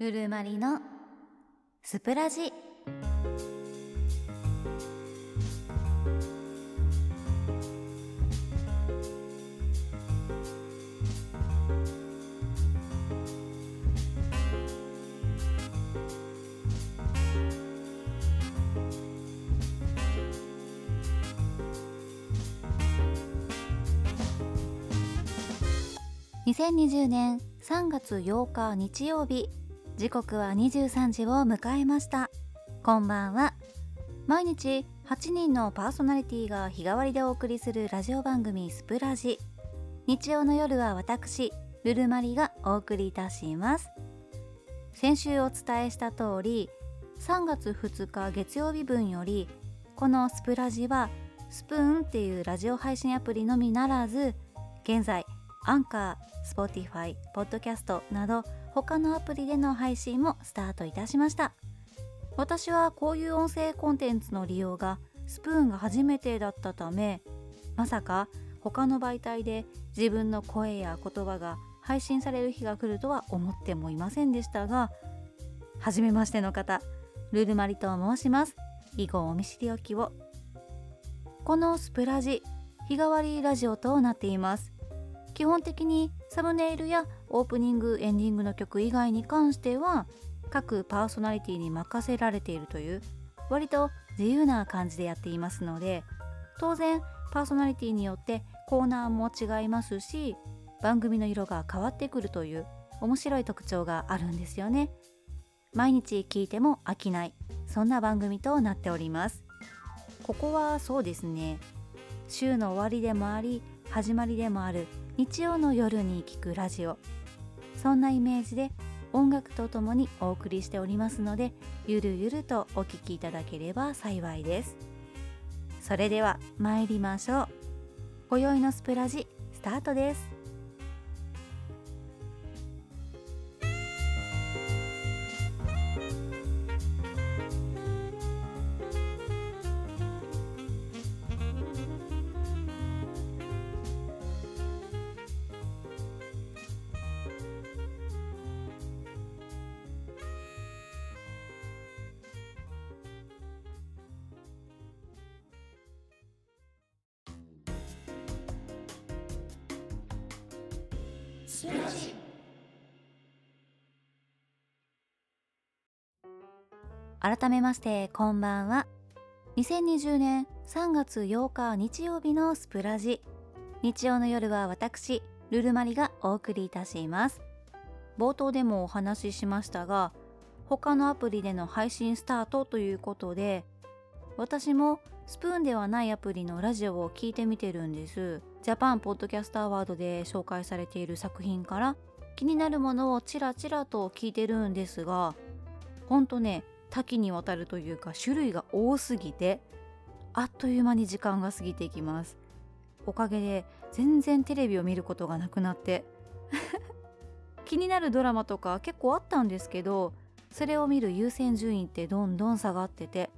ルルマリのスプラジ。2020年3月8日日曜日。時刻は23時を迎えました。こんばんは。毎日8人のパーソナリティが日替わりでお送りするラジオ番組スプラジ。日曜の夜は私ルルマリがお送りいたします。先週お伝えした通り3月2日月曜日分よりこのスプラジはスプーンっていうラジオ配信アプリのみならず現在アンカー、スポティファイ、ポッドキャストなど他のアプリでの配信もスタートいたしました。私はこういう音声コンテンツの利用がスプーンが初めてだったためまさか他の媒体で自分の声や言葉が配信される日が来るとは思ってもいませんでしたが初めましての方ルルマリと申します。以後お見知りおきを。このスプラジ日替わりラジオとなっています。基本的にサムネイルやオープニングエンディングの曲以外に関しては各パーソナリティに任せられているという割と自由な感じでやっていますので当然パーソナリティによってコーナーも違いますし番組の色が変わってくるという面白い特徴があるんですよね。毎日聞いても飽きないそんな番組となっております。ここはそうですね。週の終わりでもあり始まりでもある日曜の夜に聴くラジオ。そんなイメージで音楽とともにお送りしておりますのでゆるゆるとお聴きいただければ幸いです。それでは参りましょう。今宵のスプラジスタートです。改めましてこんばんは。2020年3月8日日曜日のスプラジ。日曜の夜は私ルルマリがお送りいたします。冒頭でもお話ししましたが他のアプリでの配信スタートということで私もスプーンではないアプリのラジオを聞いてみてるんです。ジャパンポッドキャストアワードで紹介されている作品から気になるものをちらちらと聞いてるんですがほんとね多岐にわたるというか種類が多すぎてあっという間に時間が過ぎていきます。おかげで全然テレビを見ることがなくなって 気になるドラマとか結構あったんですけどそれを見る優先順位ってどんどん下がってて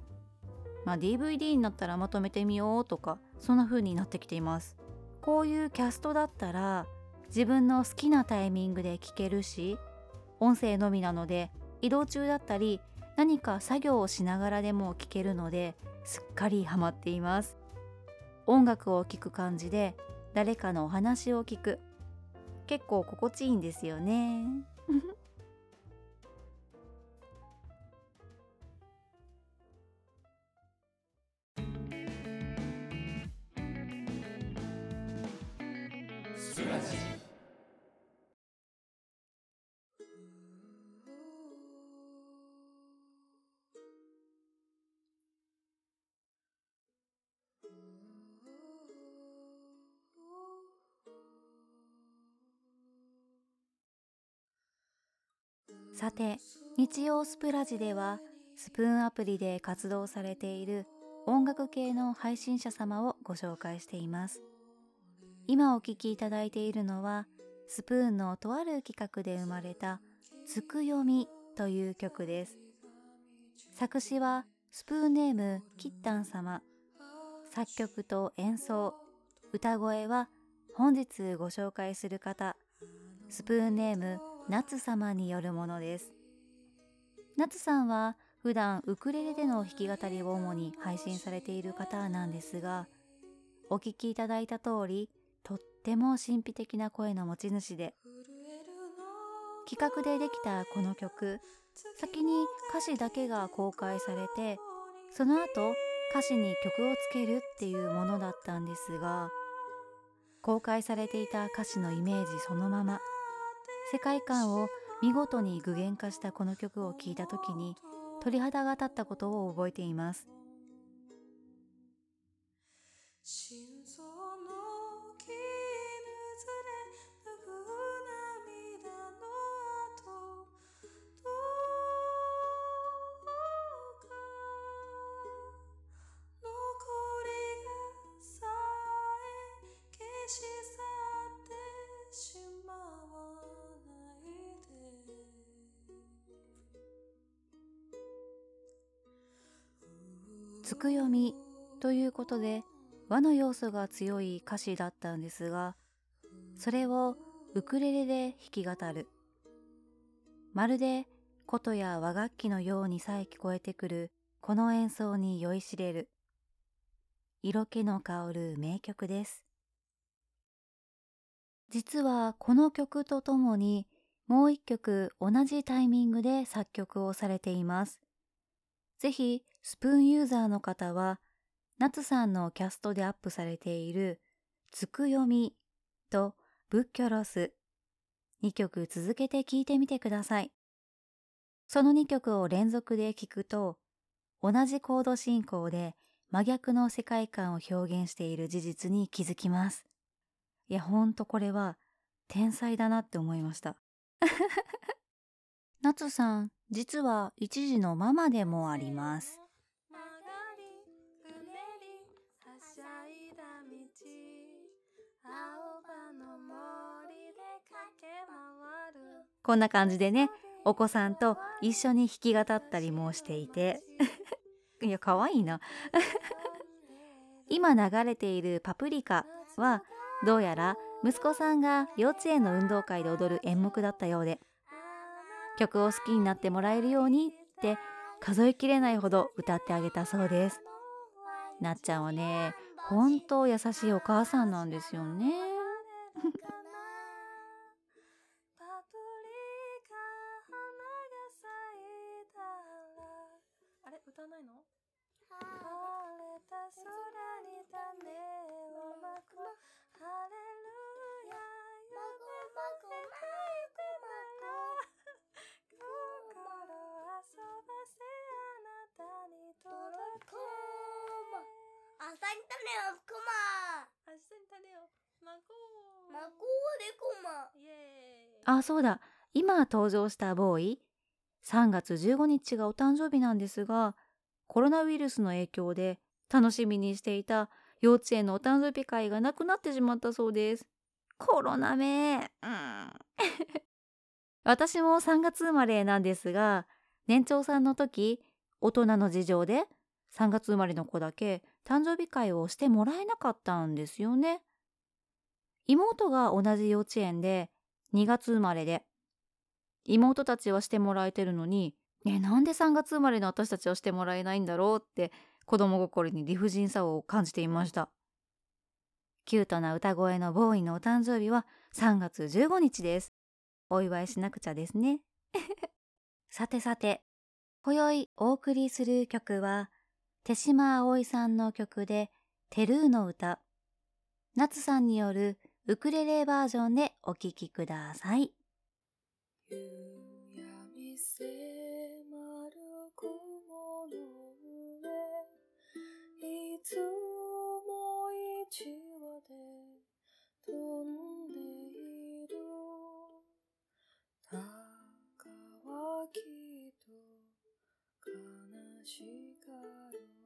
まあ DVD になったらまとめてみようとかそんな風になってきています。こういうキャストだったら自分の好きなタイミングで聞けるし音声のみなので移動中だったり何か作業をしながらでも聴けるのですっかりハマっています。音楽を聴く感じで誰かのお話を聞く。結構心地いいんですよね。さて日曜スプラジではスプーンアプリで活動されている音楽系の配信者様をご紹介しています。今お聴きいただいているのはスプーンのとある企画で生まれた「つくよみ」という曲です。作詞はスプーンネームキッタン様。作曲と演奏歌声は本日ご紹介する方。スプーンネーム夏様によるものです。夏さんは普段ウクレレでの弾き語りを主に配信されている方なんですがお聴きいただいた通りとっても神秘的な声の持ち主で企画でできたこの曲先に歌詞だけが公開されてその後歌詞に曲をつけるっていうものだったんですが公開されていた歌詞のイメージそのまま。世界観を見事に具現化したこの曲を聴いた時に鳥肌が立ったことを覚えていますつく読みということで和の要素が強い歌詞だったんですがそれをウクレレで弾き語る。まるで琴や和楽器のようにさえ聞こえてくるこの演奏に酔いしれる。色気の香る名曲です。実はこの曲とともにもう一曲同じタイミングで作曲をされています。ぜひスプーンユーザーの方は、夏さんのキャストでアップされている、つくよみと仏教ロス、2曲続けて聴いてみてください。その2曲を連続で聴くと、同じコード進行で真逆の世界観を表現している事実に気づきます。いや、ほんとこれは天才だなって思いました。夏さん、実は一時のママでもあります。こんな感じでね、お子さんと一緒に弾き語ったりもしていて。いや、かわいいな。今流れているパプリカは、どうやら息子さんが幼稚園の運動会で踊る演目だったようで、曲を好きになってもらえるようにって数えきれないほど歌ってあげたそうです。なっちゃんはね、本当優しいお母さんなんですよね。ないの？晴れた空に種をまく。ハレルヤ夢ま心遊ばせあなたに届け明日に種をくま明日に種をまこう。まこうでくま。イエーイ。あそうだ。今登場したボーイ3月15日がお誕生日なんですが、コロナウイルスの影響で楽しみにしていた幼稚園のお誕生日会がなくなってしまったそうです。コロナめ、うん、私も3月生まれなんですが、年長さんの時、大人の事情で3月生まれの子だけ誕生日会をしてもらえなかったんですよね。妹が同じ幼稚園で2月生まれで妹たちはしてもらえてるのに、え、なんで3月生まれの私たちはしてもらえないんだろう？って子供心に理不尽さを感じていました。キュートな歌声のボーイのお誕生日は3月15日です。お祝いしなくちゃですね。さてさて、今宵お送りする曲は、手島葵さんの曲で、テルーの歌。夏さんによるウクレレバージョンでお聴きください。つも一話で飛んでいる。たかはきっと悲しかる。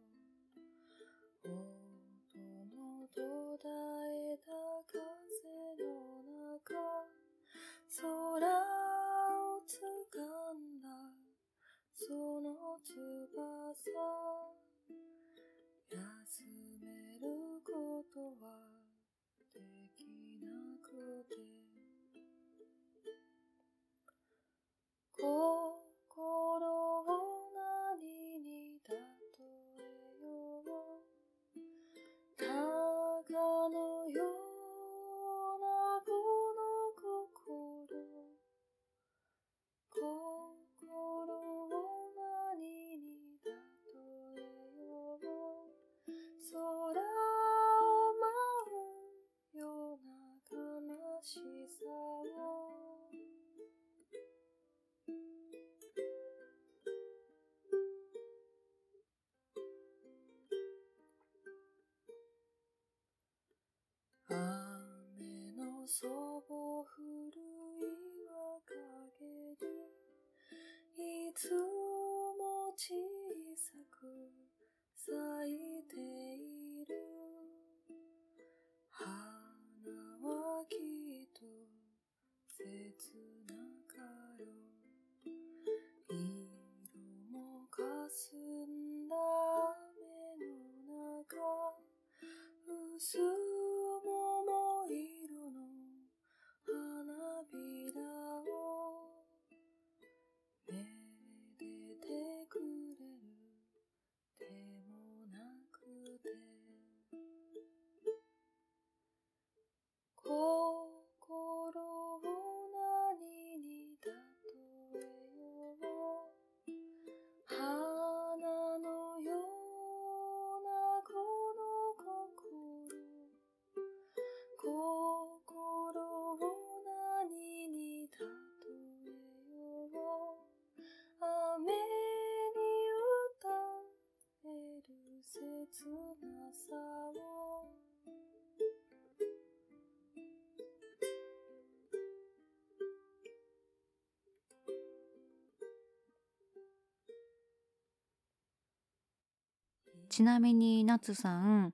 ちなみにナツさん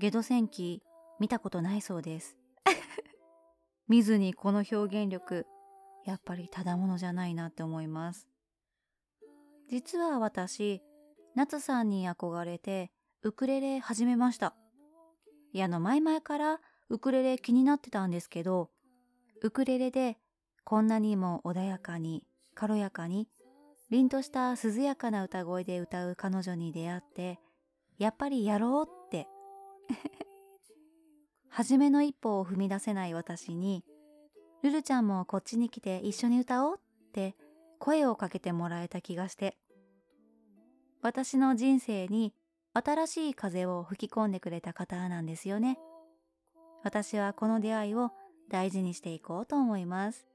ゲド戦記見たことないそうです。見ずにこの表現力やっぱりただものじゃないなって思います。実は私夏さんに憧れてウクレレ始めました。いやあの前々からウクレレ気になってたんですけどウクレレでこんなにも穏やかに軽やかに凛とした涼やかな歌声で歌う彼女に出会ってやっぱりやろうって。初めの一歩を踏み出せない私にルルちゃんもこっちに来て一緒に歌おうって声をかけてもらえた気がして私の人生に新しい風を吹き込んでくれた方なんですよね。私はこの出会いを大事にしていこうと思います。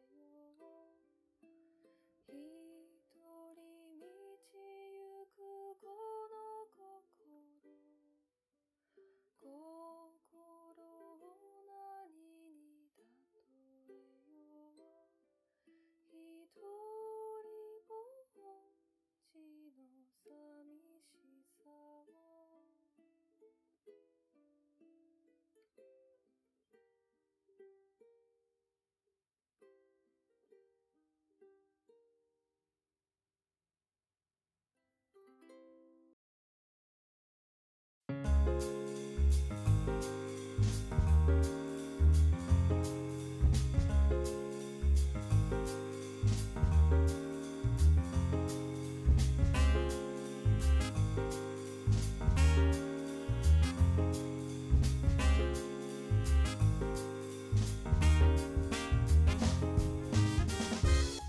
寂しさを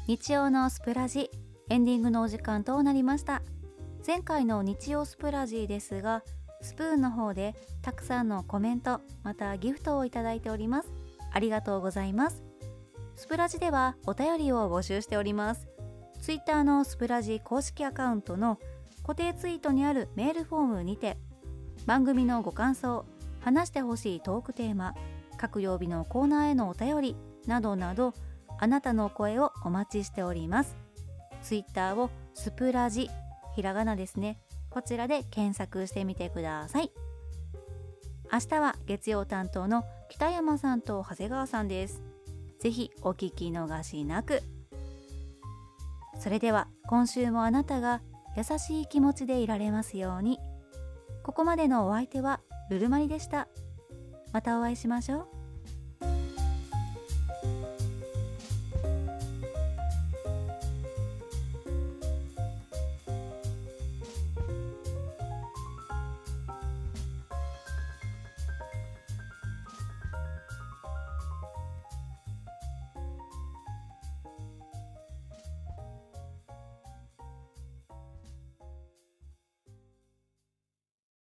日曜のスプラジエンディングのお時間となりました。前回の日曜スプラジですがスプーンの方でたくさんのコメントまたギフトをいただいております。ありがとうございます。スプラジではお便りを募集しております。ツイッターのスプラジ公式アカウントの固定ツイートにあるメールフォームにて番組のご感想話してほしいトークテーマ各曜日のコーナーへのお便りなどなどあなたの声をお待ちしております。ツイッターをスプラジひらがなですね。こちらで検索してみてください。明日は月曜担当の北山さんと長谷川さんです。ぜひお聞き逃しなく。それでは今週もあなたが優しい気持ちでいられますように。ここまでのお相手はルルマリでした。またお会いしましょう。